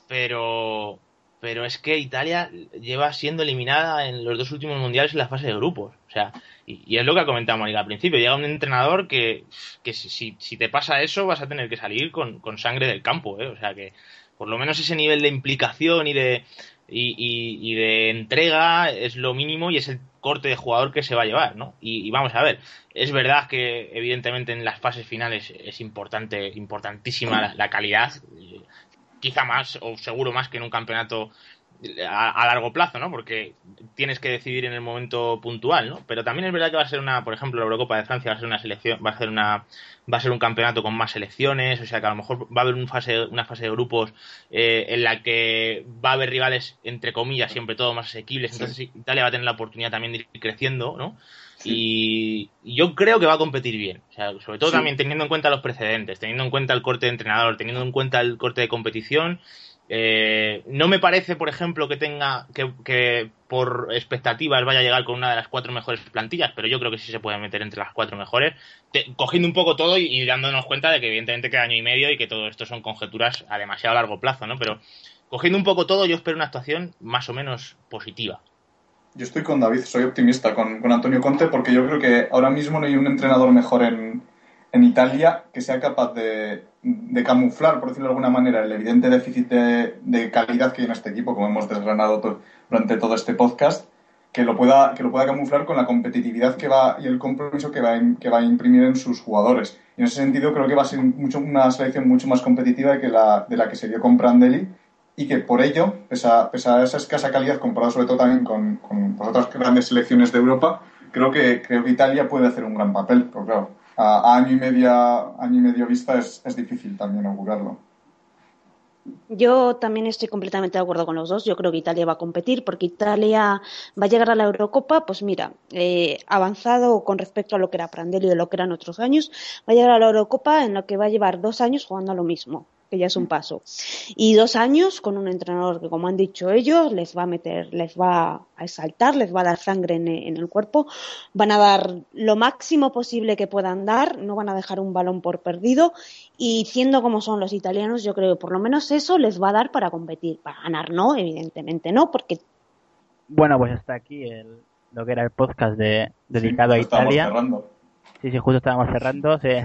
Speaker 4: pero, pero es que Italia lleva siendo eliminada en los dos últimos mundiales en la fase de grupos. O sea, y, es lo que ha comentado Mónica al principio. Llega un entrenador que, que si, si, te pasa eso vas a tener que salir con, con, sangre del campo. ¿eh? O sea que por lo menos ese nivel de implicación y de, y, y, de entrega es lo mínimo y es el corte de jugador que se va a llevar, ¿no? Y, vamos a ver, es verdad que evidentemente en las fases finales es importante, importantísima la calidad quizá más o seguro más que en un campeonato a, largo plazo, ¿no? Porque tienes que decidir en el momento puntual, ¿no? Pero también es verdad que va a ser una, por ejemplo, la Eurocopa de Francia va a ser una selección, va a ser una, va a ser un campeonato con más selecciones, o sea que a lo mejor va a haber un fase, una fase de grupos eh, en la que va a haber rivales entre comillas siempre todo más asequibles, entonces Italia va a tener la oportunidad también de ir creciendo, ¿no? Y yo creo que va a competir bien, o sea, sobre todo también teniendo en cuenta los precedentes, teniendo en cuenta el corte de entrenador, teniendo en cuenta el corte de competición eh, no me parece, por ejemplo, que tenga que, por expectativas vaya a llegar con una de las cuatro mejores plantillas, pero yo creo que sí se puede meter entre las cuatro mejores, cogiendo un poco todo y, dándonos cuenta de que evidentemente queda año y medio y que todo esto son conjeturas a demasiado largo plazo, ¿no? Pero cogiendo un poco todo, yo espero una actuación más o menos positiva.
Speaker 5: Yo estoy con David, soy optimista con, con Antonio Conte porque yo creo que ahora mismo no hay un entrenador mejor en, en Italia que sea capaz de, camuflar, por decirlo de alguna manera, el evidente déficit de, calidad que hay en este equipo, como hemos desgranado durante todo este podcast, que lo, pueda, que lo pueda camuflar con la competitividad que va y el compromiso que va, que va a imprimir en sus jugadores. Y en ese sentido creo que va a ser mucho, una selección mucho más competitiva de, que la, de la que se dio con Prandelli y que por ello, pese a, esa escasa calidad comparado sobre todo también con, con otras grandes selecciones de Europa, creo que, que Italia puede hacer un gran papel. Pero claro, a, año y media, año y medio vista es, es difícil también augurarlo.
Speaker 3: Yo también estoy completamente de acuerdo con los dos. Yo creo que Italia va a competir porque Italia va a llegar a la Eurocopa, pues mira, eh, avanzado con respecto a lo que era Prandelli y de lo que eran otros años, va a llegar a la Eurocopa en la que va a llevar dos años jugando a lo mismo que ya es un paso. Y dos años con un entrenador que, como han dicho ellos, les va a meter, les va a exaltar, les va a dar sangre en, el cuerpo, van a dar lo máximo posible que puedan dar, no van a dejar un balón por perdido y siendo como son los italianos, yo creo que por lo menos eso les va a dar para competir, para ganar, ¿no? Evidentemente no, porque...
Speaker 2: Bueno, pues hasta aquí el, lo que era el podcast de, dedicado a Italia.
Speaker 5: Cerrando.
Speaker 2: Sí, sí, justo estábamos cerrando. Se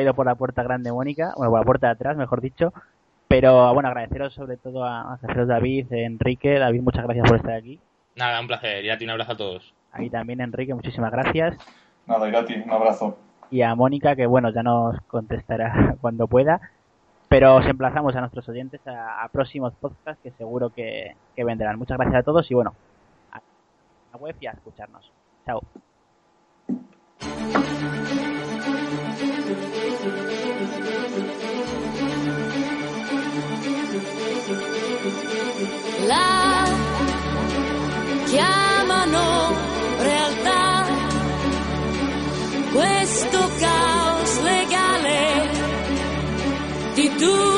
Speaker 2: ha ido por la puerta grande Mónica, bueno, por la puerta de atrás, mejor dicho. Pero bueno, agradeceros sobre todo a, a David, Enrique. David, muchas gracias por estar aquí.
Speaker 4: Nada, un placer. Irati, un abrazo a todos.
Speaker 2: Ahí también, Enrique, muchísimas gracias.
Speaker 5: Nada, Irati, un abrazo.
Speaker 2: Y a Mónica, que bueno, ya nos contestará cuando pueda. Pero os emplazamos a nuestros oyentes a, próximos podcasts que seguro que, que, vendrán. Muchas gracias a todos y bueno, a la web y a escucharnos. Chao.
Speaker 7: La chiamano realtà. Questo caos legale di dubbie